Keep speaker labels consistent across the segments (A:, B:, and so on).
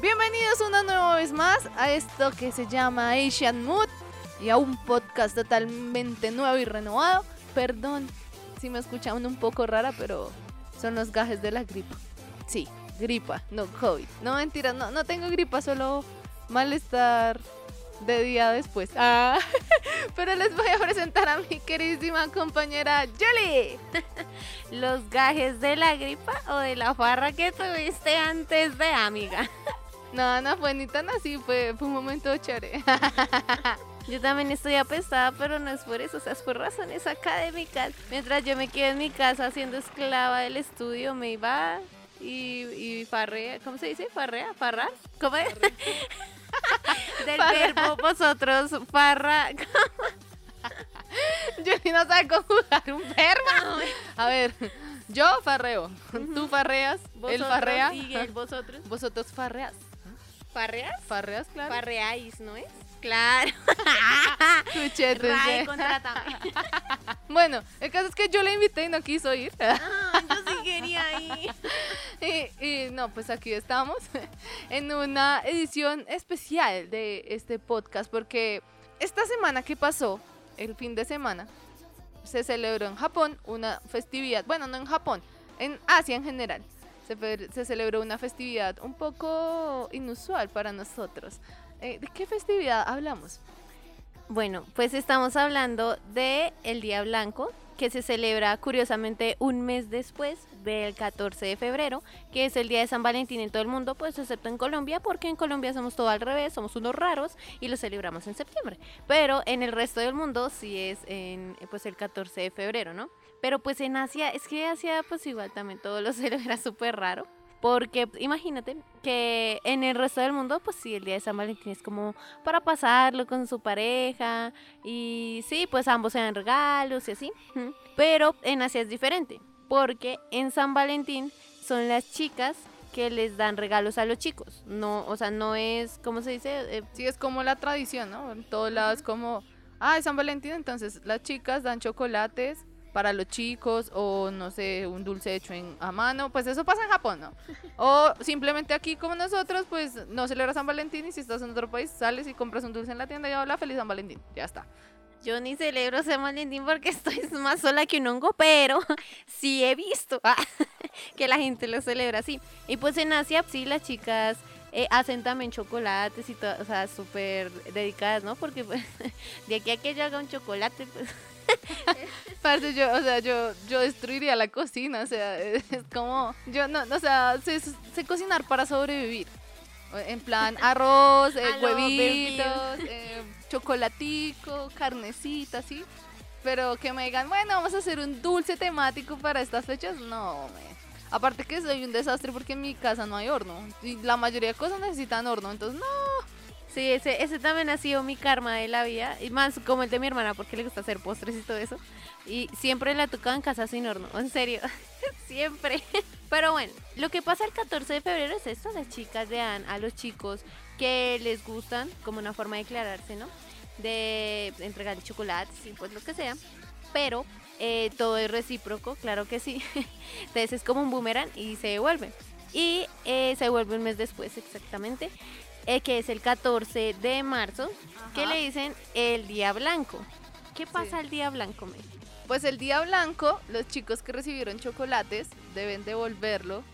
A: Bienvenidos una nueva vez más a esto que se llama Asian Mood y a un podcast totalmente nuevo y renovado. Perdón si me escuchan un poco rara, pero son los gajes de la gripa. Sí, gripa, no COVID. No mentira, no, no tengo gripa, solo malestar de día después. Ah, pero les voy a presentar a mi queridísima compañera Julie.
B: ¿Los gajes de la gripa o de la farra que tuviste antes de amiga?
A: No, no fue ni tan así, fue, fue un momento chévere.
B: Yo también estoy apestada, pero no es por eso, o sea, es por razones académicas. Mientras yo me quedé en mi casa siendo esclava del estudio, me iba y, y farrea, ¿cómo se dice? ¿Farrea? ¿Farrar? ¿Cómo es? Del verbo vosotros, farra.
A: Julie no sabe conjugar un verbo. A ver, yo farreo, tú farreas, él farrea,
B: vosotros.
A: vosotros farreas.
B: ¿Farreas?
A: Farreas, claro.
B: Farreáis, ¿no es? Claro. Ray,
A: eh. Bueno, el caso es que yo le invité y no quiso ir.
B: Ah, yo sí.
A: Y, no, pues aquí estamos en una edición especial de este podcast porque esta semana que pasó, el fin de semana, se celebró en Japón una festividad, bueno, no en Japón, en Asia en general. Se, se celebró una festividad un poco inusual para nosotros. Eh, ¿De qué festividad hablamos?
B: Bueno, pues estamos hablando de el Día Blanco, que se celebra curiosamente un mes después del 14 de febrero, que es el Día de San Valentín en todo el mundo, pues excepto en Colombia, porque en Colombia somos todo al revés, somos unos raros y lo celebramos en septiembre. Pero en el resto del mundo sí es en pues el 14 de febrero, ¿no? Pero pues en Asia, es que Asia pues igual también todo lo celebra súper raro. Porque imagínate que en el resto del mundo, pues sí, el día de San Valentín es como para pasarlo con su pareja y sí, pues ambos se dan regalos y así. Pero en Asia es diferente, porque en San Valentín son las chicas que les dan regalos a los chicos. No, o sea, no es, ¿cómo se dice? Eh,
A: Sí, es como la tradición, ¿no? En todos lados como, ah, es San Valentín, entonces las chicas dan chocolates para los chicos o no sé, un dulce hecho en, a mano, pues eso pasa en Japón, ¿no? O simplemente aquí como nosotros, pues no celebras San Valentín y si estás en otro país sales y compras un dulce en la tienda y hola, feliz San Valentín, ya está.
B: Yo ni celebro San Valentín porque estoy más sola que un hongo, pero sí he visto ah, que la gente lo celebra así. Y pues en Asia, sí, las chicas eh, hacen también chocolates y todo, o sea, súper dedicadas, ¿no? Porque pues, de aquí a que yo haga un chocolate, pues...
A: Parce, yo, o sea, yo, yo destruiría la cocina, o sea, es como, yo no, o sea, sé, sé cocinar para sobrevivir. En plan, arroz, eh, huevitos, eh, chocolatico, carnecita, ¿sí? Pero que me digan, bueno, vamos a hacer un dulce temático para estas fechas, no, me. Aparte que soy un desastre porque en mi casa no hay horno. Y la mayoría de cosas necesitan horno, entonces no.
B: Sí, ese, ese también ha sido mi karma de la vida, y más como el de mi hermana, porque le gusta hacer postres y todo eso. Y siempre la tocaba en casa sin horno, en serio, siempre. Pero bueno, lo que pasa el 14 de febrero es esto, las chicas le dan a los chicos que les gustan, como una forma de declararse, ¿no? De entregar chocolates y pues lo que sea. Pero eh, todo es recíproco, claro que sí. Entonces es como un boomerang y se devuelve. Y eh, se devuelve un mes después exactamente eh, que es el 14 de marzo, que le dicen el Día Blanco. ¿Qué pasa
A: Sí.
B: el Día Blanco, Mel?
A: Pues el día blanco, los chicos que recibieron chocolates deben devolverlo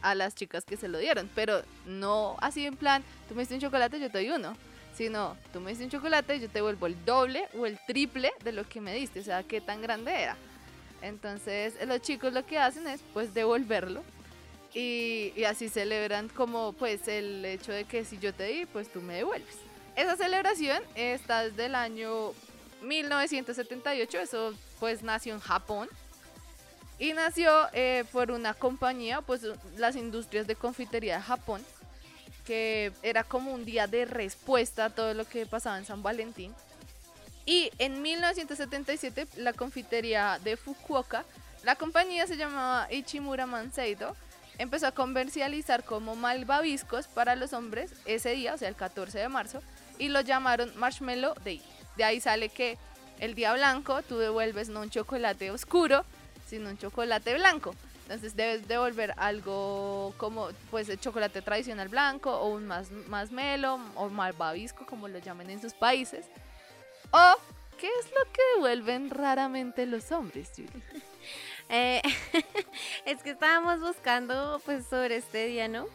A: a las chicas que se lo dieron. Pero no así en plan, tú me diste un chocolate, yo te doy uno. Sino, tú me diste un chocolate, yo te devuelvo el doble o el triple de lo que me diste. O sea, qué tan grande era. Entonces, los chicos lo que hacen es, pues, devolverlo. Y, así celebran como, pues, el hecho de que si yo te di, pues tú me devuelves. Esa celebración está desde el año 1978, eso pues nació en Japón. Y nació eh, por una compañía, pues las industrias de confitería de Japón, que era como un día de respuesta a todo lo que pasaba en San Valentín. Y en 1977 la confitería de Fukuoka, la compañía se llamaba Ichimura Manseido, empezó a comercializar como malvaviscos para los hombres ese día, o sea, el 14 de marzo, y lo llamaron Marshmallow Day. De ahí sale que el día blanco tú devuelves no un chocolate oscuro, sino un chocolate blanco. Entonces debes devolver algo como pues el chocolate tradicional blanco o un más, más melo o malvavisco como lo llaman en sus países. O ¿qué es lo que devuelven raramente los hombres, Julie?
B: Eh, es que estábamos buscando pues sobre este día, ¿no?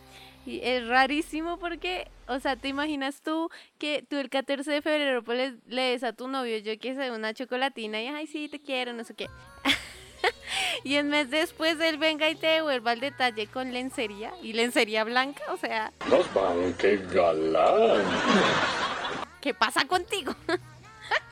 B: Y es rarísimo porque, o sea, ¿te imaginas tú que tú el 14 de febrero pues, le, des a tu novio, yo que sé, una chocolatina y, ay, sí, te quiero, no sé qué? y el mes después él venga y te devuelva el detalle con lencería y lencería blanca, o sea...
C: Nos van, qué galán.
B: ¿Qué pasa contigo?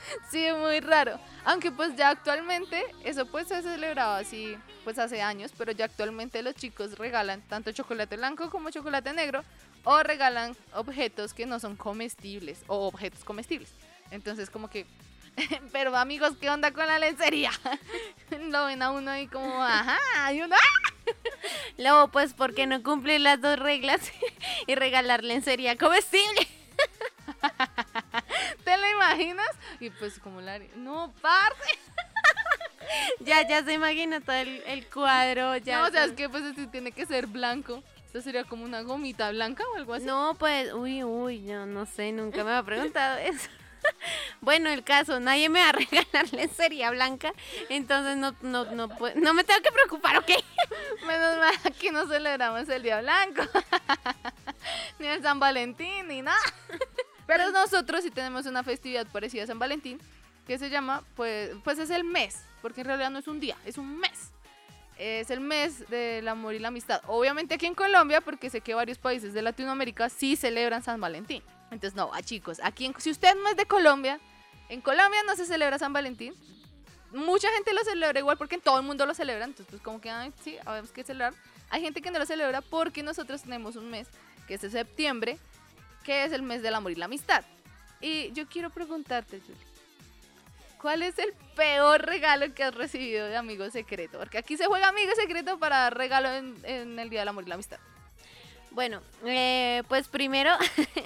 A: sí, muy raro. Aunque pues ya actualmente, eso pues se celebraba así pues hace años, pero ya actualmente los chicos regalan tanto chocolate blanco como chocolate negro o regalan objetos que no son comestibles o objetos comestibles. Entonces como que, pero amigos, ¿qué onda con la lencería? Lo ven a uno ahí como, ajá, y uno, ¡ah!
B: Luego pues porque no cumplir las dos reglas y regalar lencería comestible.
A: Y pues como la... No, parce.
B: ya, ya se imagina todo el, cuadro. Ya
A: no, o sea, es que pues este tiene que ser blanco. Esto sería como una gomita blanca o algo así.
B: No, pues, uy, uy, yo no sé, nunca me ha preguntado eso. bueno, el caso, nadie me va a regalar lencería blanca, entonces no, no, no, no me tengo que preocupar, ¿ok?
A: Menos mal que no celebramos el Día Blanco, ni el San Valentín, ni nada. Pero nosotros sí tenemos una festividad parecida a San Valentín, que se llama, pues, pues es el mes, porque en realidad no es un día, es un mes. Es el mes del amor y la amistad. Obviamente aquí en Colombia, porque sé que varios países de Latinoamérica sí celebran San Valentín. Entonces, no, a chicos, aquí si usted no es de Colombia, en Colombia no se celebra San Valentín. Mucha gente lo celebra igual porque todo el mundo lo celebra. Entonces, pues como que, ay, sí, habemos que celebrar. Hay gente que no lo celebra porque nosotros tenemos un mes, que es de septiembre, que es el mes del amor y la amistad. Y yo quiero preguntarte, Julie, ¿cuál es el peor regalo que has recibido de amigo secreto? Porque aquí se juega amigo secreto para dar regalo en, el Día del Amor y la Amistad.
B: Bueno, eh, pues primero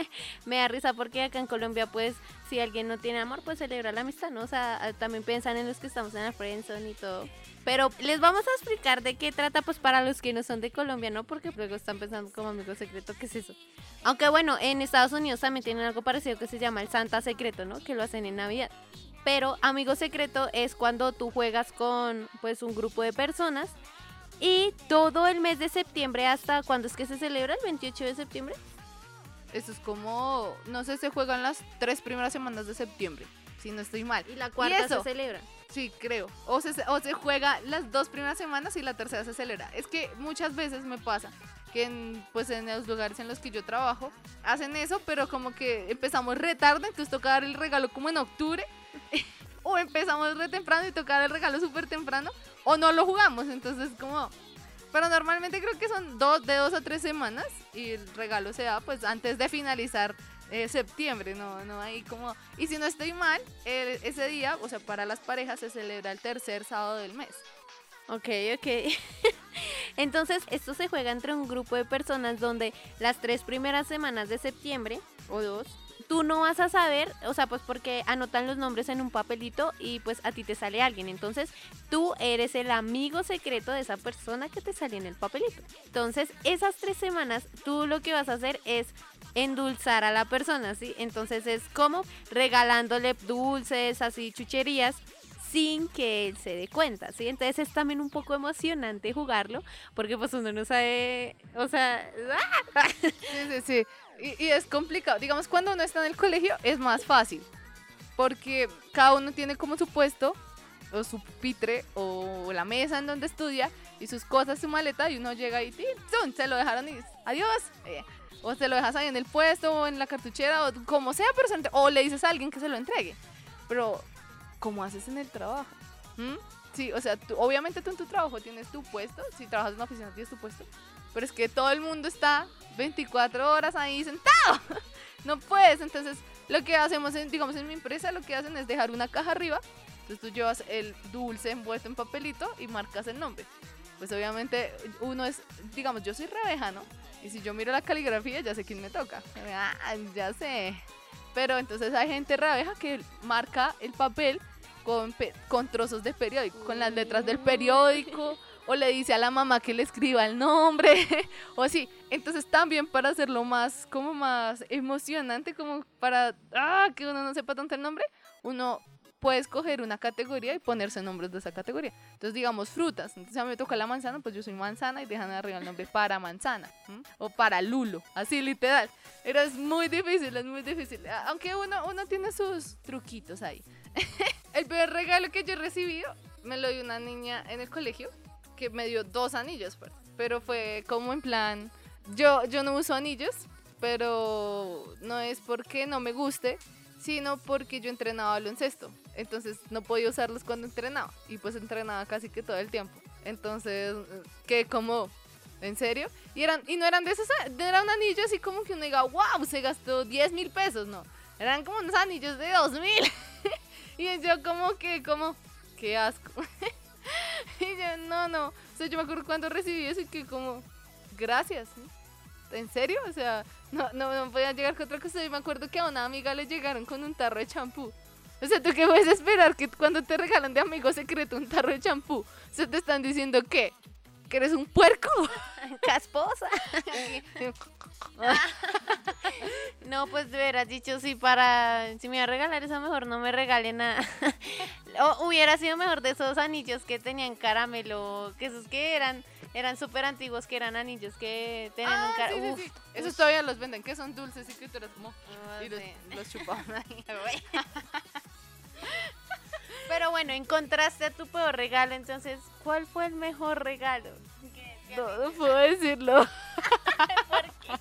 B: me da risa porque acá en Colombia, pues, si alguien no tiene amor, pues celebra la amistad, ¿no? O sea, también piensan en los que estamos en la friendzone y todo. Pero les vamos a explicar de qué trata, pues, para los que no son de Colombia, ¿no? Porque luego están pensando como amigo secreto, ¿qué es eso? Aunque bueno, en Estados Unidos también tienen algo parecido que se llama el Santa Secreto, ¿no? Que lo hacen en Navidad. Pero amigo secreto es cuando tú juegas con, pues, un grupo de personas y todo el mes de septiembre hasta cuando es que se celebra el 28 de septiembre.
A: Eso es como, no sé, se juegan las tres primeras semanas de septiembre, si no estoy mal.
B: Y la cuarta se celebra.
A: Sí, creo. O se, o se juega las dos primeras semanas y la tercera se celebra. Es que muchas veces me pasa que en, pues en los lugares en los que yo trabajo hacen eso, pero como que empezamos retardo, entonces toca dar el regalo como en octubre. o empezamos re temprano y toca dar el regalo súper temprano o no lo jugamos. Entonces, como. Pero normalmente creo que son dos, de dos a tres semanas y el regalo se da pues antes de finalizar eh, septiembre, no, no hay como... Y si no estoy mal, ese día, o sea, para las parejas se celebra el tercer sábado del mes.
B: Ok, ok. Entonces, esto se juega entre un grupo de personas donde las tres primeras semanas de septiembre, o dos, tú no vas a saber, o sea, pues porque anotan los nombres en un papelito y pues a ti te sale alguien. Entonces, tú eres el amigo secreto de esa persona que te sale en el papelito. Entonces, esas tres semanas, tú lo que vas a hacer es endulzar a la persona, ¿sí? Entonces es como regalándole dulces, así chucherías sin que él se dé cuenta, ¿sí? Entonces es también un poco emocionante jugarlo, porque pues uno no sabe, o sea...
A: Sí, sí, sí. Y, es complicado. Digamos, cuando uno está en el colegio es más fácil, porque cada uno tiene como su puesto, o su pupitre, o la mesa en donde estudia, y sus cosas, su maleta, y uno llega y ¡tum! se lo dejaron y adiós. Eh, o se lo dejas ahí en el puesto, o en la cartuchera, o como sea, pero o le dices a alguien que se lo entregue. Pero ¿cómo haces en el trabajo? ¿Mm? Sí, o sea, tú- obviamente tú en tu trabajo tienes tu puesto, si trabajas en una oficina tienes tu puesto, pero es que todo el mundo está 24 horas ahí sentado. No puedes, entonces lo que hacemos, en, digamos, en mi empresa, lo que hacen es dejar una caja arriba, entonces tú llevas el dulce envuelto en papelito y marcas el nombre. Pues obviamente uno es, digamos, yo soy rebeja, ¿no? Y si yo miro la caligrafía ya sé quién me toca. Ah, ya sé. Pero entonces hay gente rebeja que marca el papel con, con trozos de periódico, con las letras del periódico, o le dice a la mamá que le escriba el nombre, o así. Entonces también para hacerlo más, como más emocionante, como para ah, que uno no sepa tanto el nombre, uno puede escoger una categoría y ponerse nombres de esa categoría. Entonces, digamos, frutas. Entonces, a mí me toca la manzana, pues yo soy manzana y dejan arriba el nombre para manzana. ¿m? O para lulo, así literal. Pero es muy difícil, es muy difícil. Aunque uno, uno tiene sus truquitos ahí. el peor regalo que yo he recibido me lo dio una niña en el colegio que me dio dos anillos, pues. pero fue como en plan, yo, yo no uso anillos, pero no es porque no me guste, sino porque yo entrenaba baloncesto. Entonces no podía usarlos cuando entrenaba. Y pues entrenaba casi que todo el tiempo. Entonces, que como, ¿en serio? Y, eran, y no eran de esos, era un anillo así como que uno diga, wow, se gastó 10 mil pesos, no. Eran como unos anillos de 2 mil. y yo como que, como, qué asco. y yo, no, no. O sea, yo me acuerdo cuando recibí eso y que como, gracias. ¿En serio? O sea, no, no, no llegar con otra cosa. Y me acuerdo que a una amiga le llegaron con un tarro de champú. O sea, ¿tú qué puedes esperar? Que cuando te regalan de amigo secreto un tarro de champú, se te están diciendo qué? ¿Que eres un puerco?
B: Casposa. No, pues te hubieras dicho sí para... Si me iba a regalar eso, mejor no me regale nada. O hubiera sido mejor de esos anillos que tenían caramelo, que esos que eran eran súper antiguos, que eran anillos que tenían un
A: Ah,
B: car-
A: sí, sí. Esos todavía los venden, que son dulces y que tú eres como...
B: no
A: Y los, los chupaban ahí.
B: Pero bueno, encontraste a tu peor regalo, entonces, ¿cuál fue el mejor regalo? ¿Qué- qué
A: No, puedo decirlo.
B: ¿Por qué?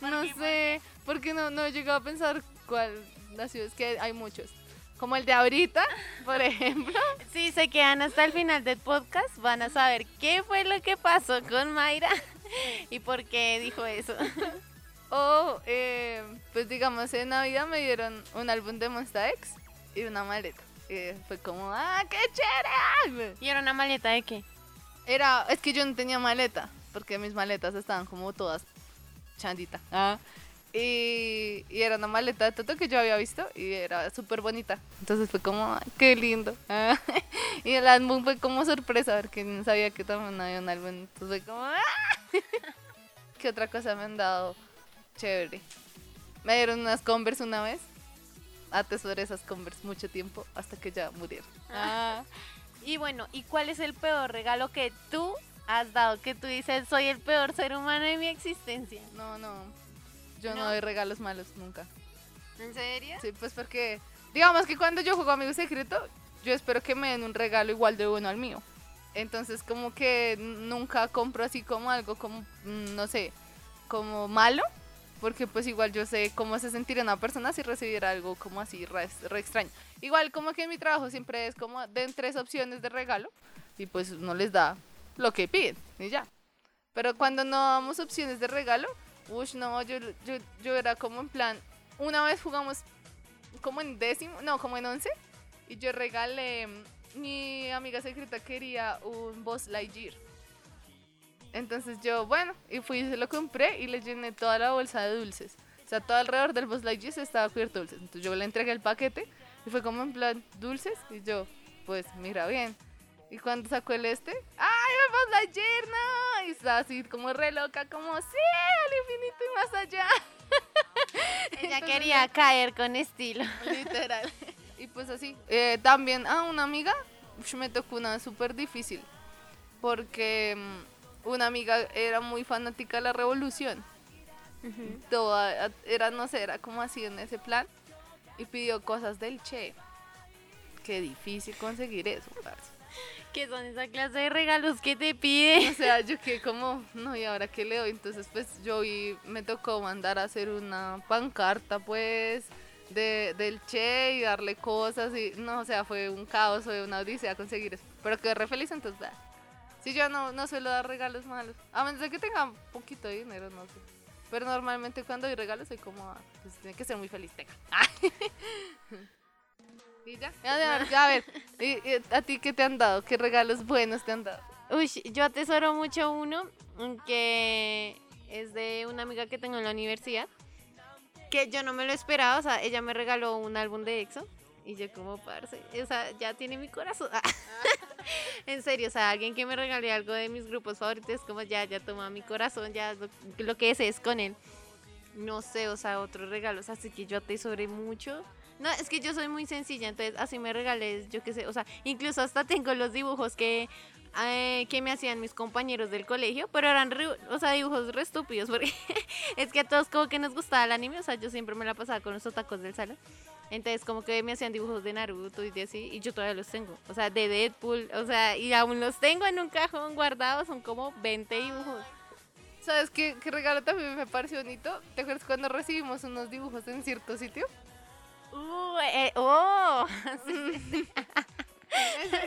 A: No sé, porque no, no he llegado a pensar cuál ha sido. Es que hay muchos. Como el de ahorita, por ejemplo.
B: Si se quedan hasta el final del podcast, van a saber qué fue lo que pasó con Mayra y por qué dijo eso.
A: O, eh, pues digamos, en Navidad me dieron un álbum de Monsta X y una maleta. Y fue como, ¡ah, qué chévere!
B: ¿Y era una maleta de qué?
A: Era, es que yo no tenía maleta, porque mis maletas estaban como todas chandita. Ah. Y, y era una maleta de Toto que yo había visto y era súper bonita. Entonces fue como, "Ay, qué lindo. Ah. Y el álbum fue como sorpresa, porque no sabía que también había un álbum. Entonces fue como, "Ah". ¿Qué otra cosa me han dado? Chévere. Me dieron unas Converse una vez. Atesoré esas Converse mucho tiempo hasta que ya murieron. Ah.
B: Y bueno, ¿y cuál es el peor regalo que tú has dado? Que tú dices, soy el peor ser humano de mi existencia.
A: No, no. Yo no,
B: ¿No?
A: doy regalos malos nunca.
B: ¿En serio?
A: Sí, pues porque, digamos que cuando yo juego Amigo Secreto, yo espero que me den un regalo igual de bueno al mío. Entonces, como que nunca compro así como algo como, mm, no sé, como malo, porque pues igual yo sé cómo se sentiría una persona si recibiera algo como así re, re extraño. Igual como que en mi trabajo siempre es como den tres opciones de regalo y pues no les da lo que piden y ya. Pero cuando no damos opciones de regalo, uff, no, yo, yo, yo era como en plan, una vez jugamos como en décimo, no, como en once, y yo regalé, mi amiga secreta quería un Boss Lightyear. Entonces yo, bueno, y fui y se lo compré y le llené toda la bolsa de dulces. O sea, todo alrededor del Boss Lightyear estaba cubierto de dulces. Entonces yo le entregué el paquete y fue como en plan, ¿dulces? Y yo, pues mira bien. Y cuando sacó el este, ¡ay, el Buzz Lightyear, no! Y estaba así como re loca, como, ¡sí, al infinito y más allá!
B: Ella
A: Entonces,
B: quería caer con estilo.
A: Literal. y pues así. Eh, también a una amiga me tocó una súper difícil. Porque mm, una amiga era muy fanática de la revolución. Toda, era, no sé, era como así en ese plan. Y pidió cosas del Che. Qué difícil conseguir eso, parce.
B: ¿Qué son esa clase de regalos que te pide?
A: O sea, yo que como, no, ¿y ahora qué le doy? Entonces, pues yo vi, me tocó mandar a hacer una pancarta, pues, de, del Che y darle cosas y no, o sea, fue un caos, fue una odisea conseguir eso. Pero quedé re feliz, entonces, vea. Si yo no, no suelo dar regalos malos, a menos de que tenga un poquito dinero, no sé. Pero normalmente cuando doy regalos soy como, ah, pues tiene que ser muy feliz, tenga. y ya, ya, a ver, ¿y, y a ti qué te han dado? ¿Qué regalos buenos te han dado?
B: Uy, yo atesoro mucho uno que es de una amiga que tengo en la universidad. Que yo no me lo esperaba, o sea, ella me regaló un álbum de EXO. Y yo como, parce, o sea, ya tiene mi corazón. en serio, o sea, alguien que me regale algo de mis grupos favoritos, como ya, ya toma mi corazón, ya lo, lo que es es con él. No sé, o sea, otros regalos, así que yo atesoré mucho. No, es que yo soy muy sencilla, entonces así me regalé, yo qué sé, o sea, incluso hasta tengo los dibujos que eh, que me hacían mis compañeros del colegio, pero eran, re- o sea, dibujos re estúpidos, porque es que a todos como que nos gustaba el anime, o sea, yo siempre me la pasaba con los otacos del salón. Entonces como que me hacían dibujos de Naruto y de así, y yo todavía los tengo, o sea, de Deadpool, o sea, y aún los tengo en un cajón guardados, son como 20 dibujos.
A: ¿Sabes qué, qué regalo también me pareció bonito? ¿Te acuerdas cuando recibimos unos dibujos en cierto sitio?
B: Uh, eh, oh,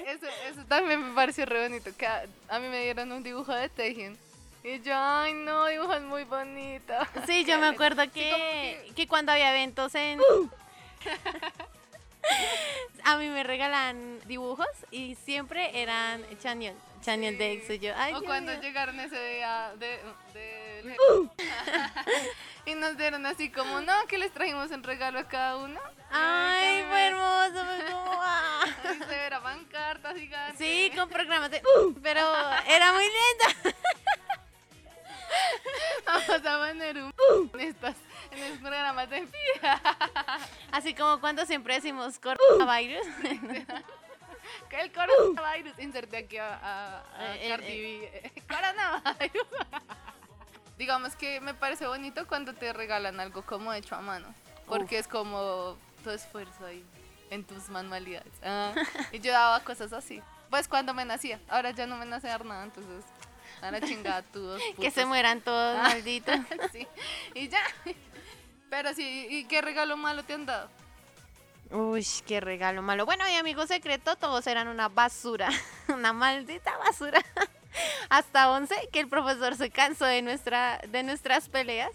A: eso, eso también me pareció re bonito. Que a, a mí me dieron un dibujo de Tejen. Y yo, ay no, dibujos muy bonitos.
B: sí, yo me acuerdo que, que cuando había eventos en... A mí me regalan dibujos y siempre eran Chanyeol, Chanyeol de EXO. y Yo, ay,
A: O
B: Dios
A: cuando llegaron ese día de... de- y nos dieron así como, no, que les trajimos un regalo a cada uno.
B: Ay, fue hermoso, fue como, ah.
A: Ahí se pancartas gigantes.
B: Sí, con programas de... Pero era muy linda.
A: Vamos a poner un en, estas, en los programas de
B: Así como cuando siempre decimos coronavirus.
A: Que el coronavirus. Inserte aquí a, a, a
B: Eh, eh,
A: B. Coronavirus. Digamos que me parece bonito cuando te regalan algo como hecho a mano. Porque es como tu esfuerzo ahí en tus manualidades. Ah, y yo daba cosas así. Pues cuando me nacía. Ahora ya no me nace dar nada, entonces. Ahora chingada tú dos
B: que se mueran todos,
A: Ah.
B: malditos.
A: sí. Y ya. Pero sí, ¿y qué regalo malo te han dado?
B: Uy, qué regalo malo. Bueno, mi amigo secreto, todos eran una basura. Una maldita basura. Hasta 11, que el profesor se cansó de, nuestra, de nuestras peleas.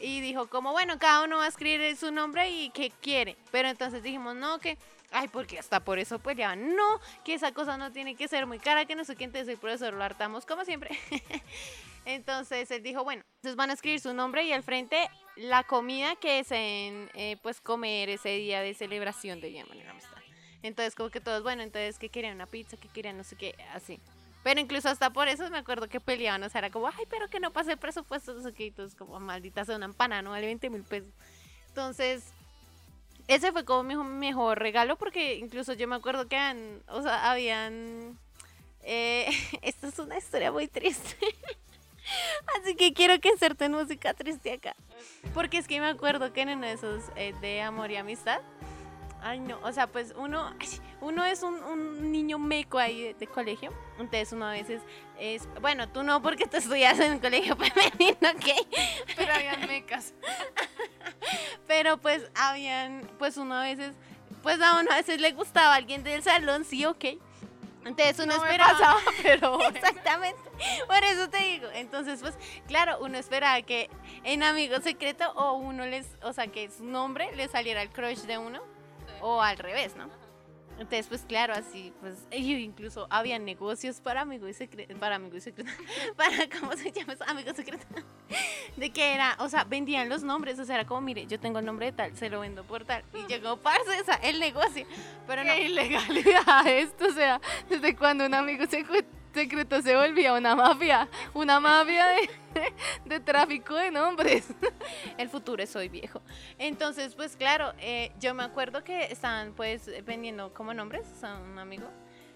B: Y dijo como, bueno, cada uno va a escribir su nombre y qué quiere. Pero entonces dijimos, no, que... Ay, porque hasta por eso peleaban. No, que esa cosa no tiene que ser muy cara, que no sé qué. Entonces el profesor lo hartamos como siempre. Entonces él dijo, bueno, entonces van a escribir su nombre y al frente la comida que es en, eh, pues, comer ese día de celebración de Día de la Amistad. Entonces como que todos, bueno, entonces que querían una pizza, que querían no sé qué, así. Pero incluso hasta por eso me acuerdo que peleaban, o sea, era como, ay, pero que no pase el presupuesto, no sé qué, y todos como, maldita sea una empanada, no vale 20 mil pesos. Entonces, ese fue como mi mejor regalo porque incluso yo me acuerdo que han, o sea, habían... eh, esta es una historia muy triste. Así que quiero que inserten música triste acá. Porque es que me acuerdo que en uno de esos eh, de amor y amistad. Ay, no, o sea, pues uno, uno es un, un niño meco ahí de, de colegio. Entonces uno a veces es, bueno, tú no porque tú estudias en un colegio femenino, ¿ok?
A: Pero habían mecas.
B: Pero pues habían, pues uno a veces, pues a uno a veces le gustaba a alguien del salón, sí, ok. Entonces uno
A: No
B: esperaba.
A: pero bueno.
B: Exactamente. Por eso te digo. Entonces, pues, claro, uno esperaba que en Amigo Secreto o uno les, o sea, que su nombre le saliera el crush de uno o al revés, ¿no? Entonces, pues claro, así, pues, y incluso había negocios para amigo y secreto, para amigo y secreto, para, ¿cómo se llama eso? Amigo secreto. De que era, o sea, vendían los nombres, o sea, era como, mire, yo tengo el nombre de tal, se lo vendo por tal. Y llegó, parce, o sea, el negocio. Pero no,
A: ilegalidad esto, o sea, desde cuando un amigo secu- secreto se volvía una mafia, una mafia de, de tráfico de nombres.
B: el futuro es hoy viejo. Entonces, pues claro, eh, yo me acuerdo que estaban pues vendiendo como nombres a un amigo.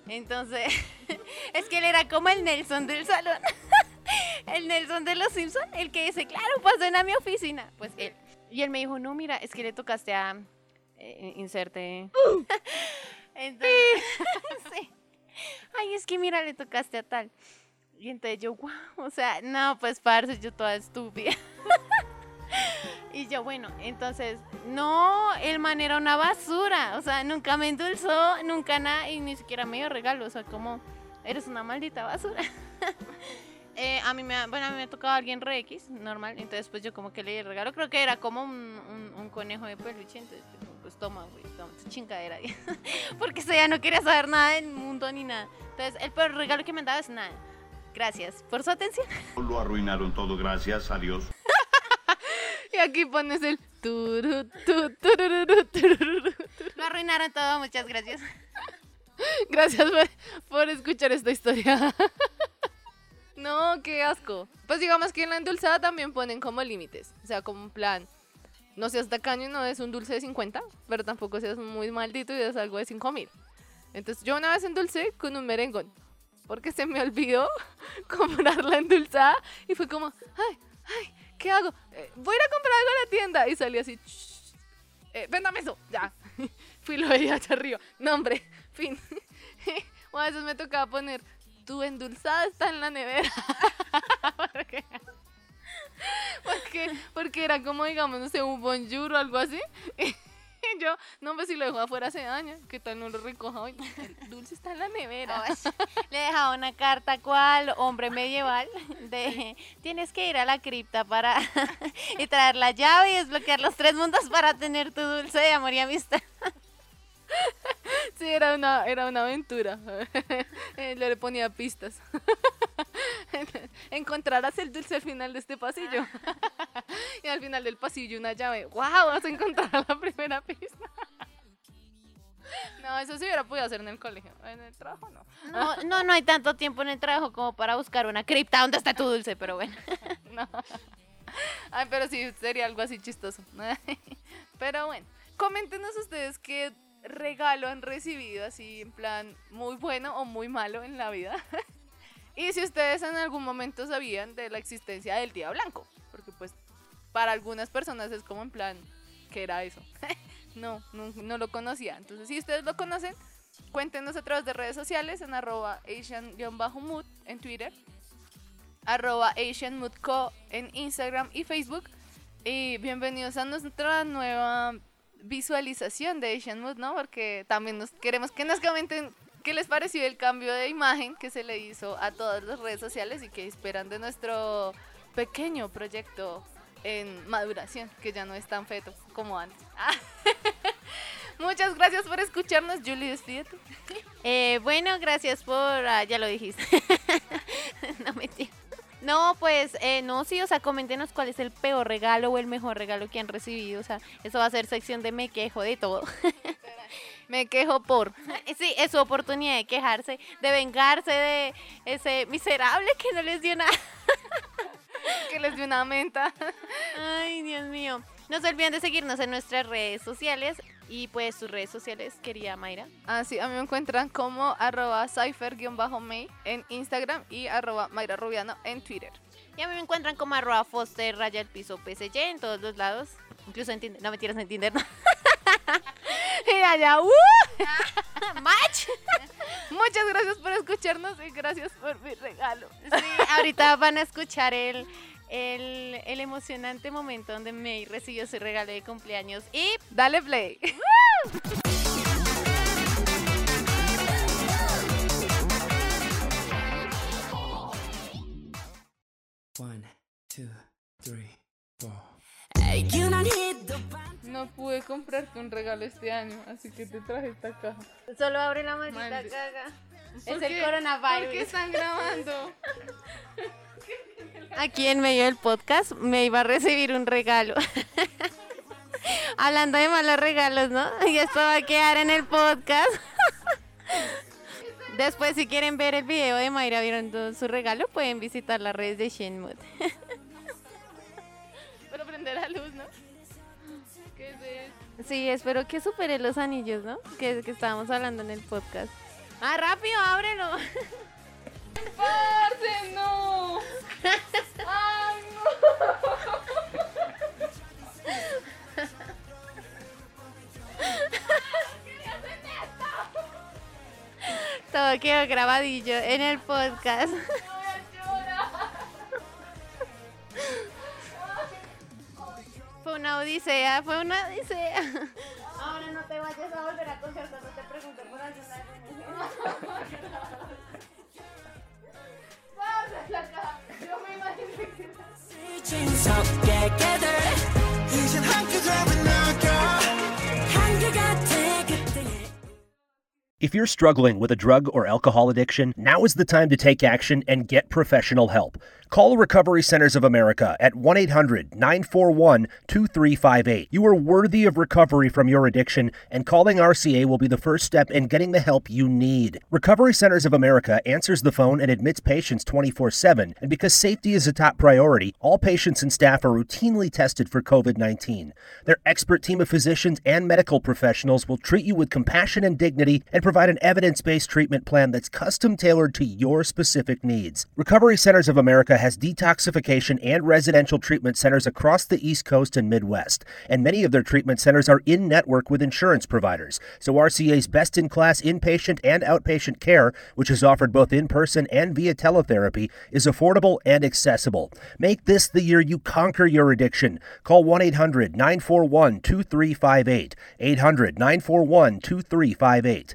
B: Entonces, es que él era como el Nelson del salón. el Nelson de los Simpson, el que dice, claro, pasen a mi oficina. Pues él. Y él me dijo, no, mira, es que le tocaste a... eh, inserte. Entonces, sí. Ay, es que mira, le tocaste a tal. Y entonces yo, wow, o sea, no, pues parce, yo toda estúpida. Y yo, bueno, entonces, no, el man era una basura. O sea, nunca me endulzó, nunca nada, y ni siquiera me dio regalo. O sea, como, eres una maldita basura. Eh, a mí me bueno, a mí me ha tocado alguien re X, normal. Entonces, pues yo como que le di el regalo. Creo que era como un, conejo de peluche. Entonces, pues, toma, güey, toma tu chingadera. Porque ella ya no quería saber nada del mundo ni nada. Entonces, el peor regalo que me han dado es nada. Gracias por su atención.
D: Lo arruinaron todo, gracias a Dios.
A: Y aquí pones el turu.
B: Lo arruinaron todo, muchas gracias.
A: Gracias por, por escuchar esta historia. No, qué asco. Pues digamos que en la endulzada también ponen como límites. O sea, como un plan. No seas tacaño y no es un dulce de 50, pero tampoco seas muy maldito y es algo de 5 mil. Entonces yo una vez endulcé con un merengón. Porque se me olvidó comprar la endulzada y fue como, ay, ay, ¿qué hago? Eh, voy a ir a comprar algo a la tienda. Y salí así, "Shh, eh, véndame eso, ya. Fui lo veía allá arriba. No, hombre, fin. o a veces me tocaba poner, tu endulzada está en la nevera. porque, porque, porque era como, digamos, no sé, un bonjour o algo así. Y yo, no, pues si lo dejo afuera hace años, ¿qué tal no lo recoja hoy? El dulce está en la nevera.
B: Le dejaba una carta cual hombre medieval de tienes que ir a la cripta para y traer la llave y desbloquear los tres mundos para tener tu dulce de amor y amistad.
A: Sí, era una, era una aventura. Eh, Le ponía pistas. Encontrarás el dulce al final de este pasillo. y al final del pasillo una llave. ¡Wow! Vas a encontrar la primera pista. no, eso sí hubiera podido hacer en el colegio. En el trabajo no.
B: No, no, no hay tanto tiempo en el trabajo como para buscar una cripta donde está tu dulce, pero bueno.
A: No. Ay, pero sí, sería algo así chistoso. Pero bueno, coméntenos ustedes qué regalo han recibido así en plan muy bueno o muy malo en la vida. Y si ustedes en algún momento sabían de la existencia del Día Blanco. Porque pues para algunas personas es como en plan, ¿qué era eso? no, no, lo conocía. Entonces si ustedes lo conocen, cuéntenos a través de redes sociales en arroba asian-mood en Twitter arroba Asian Mood Co en Instagram y Facebook. Y bienvenidos a nuestra nueva visualización de Asian Mood, ¿no? Porque también nos queremos que nos comenten qué les pareció el cambio de imagen que se le hizo a todas las redes sociales y qué esperan de nuestro pequeño proyecto en maduración, que ya no es tan feto como antes. Muchas gracias por escucharnos, Julie, despídete.
B: Eh, bueno, gracias por. ah, ya lo dijiste. no mentira. No, pues, eh, no, sí, o sea, coméntenos cuál es el peor regalo o el mejor regalo que han recibido. O sea, eso va a ser sección de me quejo de todo.
A: Me quejo por.
B: Sí, es su oportunidad de quejarse, de vengarse de ese miserable que no les dio nada.
A: que les dio una menta.
B: Ay, Dios mío. No se olviden de seguirnos en nuestras redes sociales. Y pues sus redes sociales, querida Mayra.
A: Ah, sí, a mí me encuentran como arroba cypher-may en Instagram y arroba Mayra Rubiano en Twitter.
B: Y a mí me encuentran como arroba Foster raya el piso PSG en todos los lados. Incluso en Tinder. No, mentiras, en Tinder no.
A: Y allá, ¡uh!
B: ¡Match!
A: Muchas gracias por escucharnos y gracias por mi regalo.
B: Sí, ahorita van a escuchar el, el, el emocionante momento donde May recibió su regalo de cumpleaños. Y
A: Dale play.
E: One, two, three, four.
A: No pude comprarte un regalo este año, así que te traje esta caja.
B: solo abre la maldita
A: Maldi-
B: caga.
A: ¿Por
B: Es
A: qué?
B: el
A: ¿Por qué
B: coronavirus.
A: están grabando?
B: Aquí en medio del podcast me iba a recibir un regalo. Hablando de malos regalos, ¿no? Y esto va a quedar en el podcast. Después, si quieren ver el video de Mayra viendo su regalo, pueden visitar las redes de Shenmue.
A: Pero prender la luz, ¿no?
B: Sí, espero que supere los anillos, ¿no? Que, que estábamos hablando en el podcast. ¡Ah, rápido, ábrelo!
A: ¡Parce, no! ¡Ay,
B: Todo quedó grabadillo en el podcast. Fue una odisea, fue una odisea. Ahora no te vayas a volver a coger cuando te pregunto por alguna
A: Yo me imaginé que...
F: If you're struggling with a drug or alcohol addiction, now is the time to take action and get professional help. Call Recovery Centers of America at 1 800 941 2358. You are worthy of recovery from your addiction, and calling RCA will be the first step in getting the help you need. Recovery Centers of America answers the phone and admits patients 24 7, and because safety is a top priority, all patients and staff are routinely tested for COVID 19. Their expert team of physicians and medical professionals will treat you with compassion and dignity and provide an evidence based treatment plan that's custom tailored to your specific needs. Recovery Centers of America has detoxification and residential treatment centers across the East Coast and Midwest, and many of their treatment centers are in network with insurance providers. So RCA's best in class inpatient and outpatient care, which is offered both in person and via teletherapy, is affordable and accessible. Make this the year you conquer your addiction. Call 1 800 941 2358. 800 941 2358.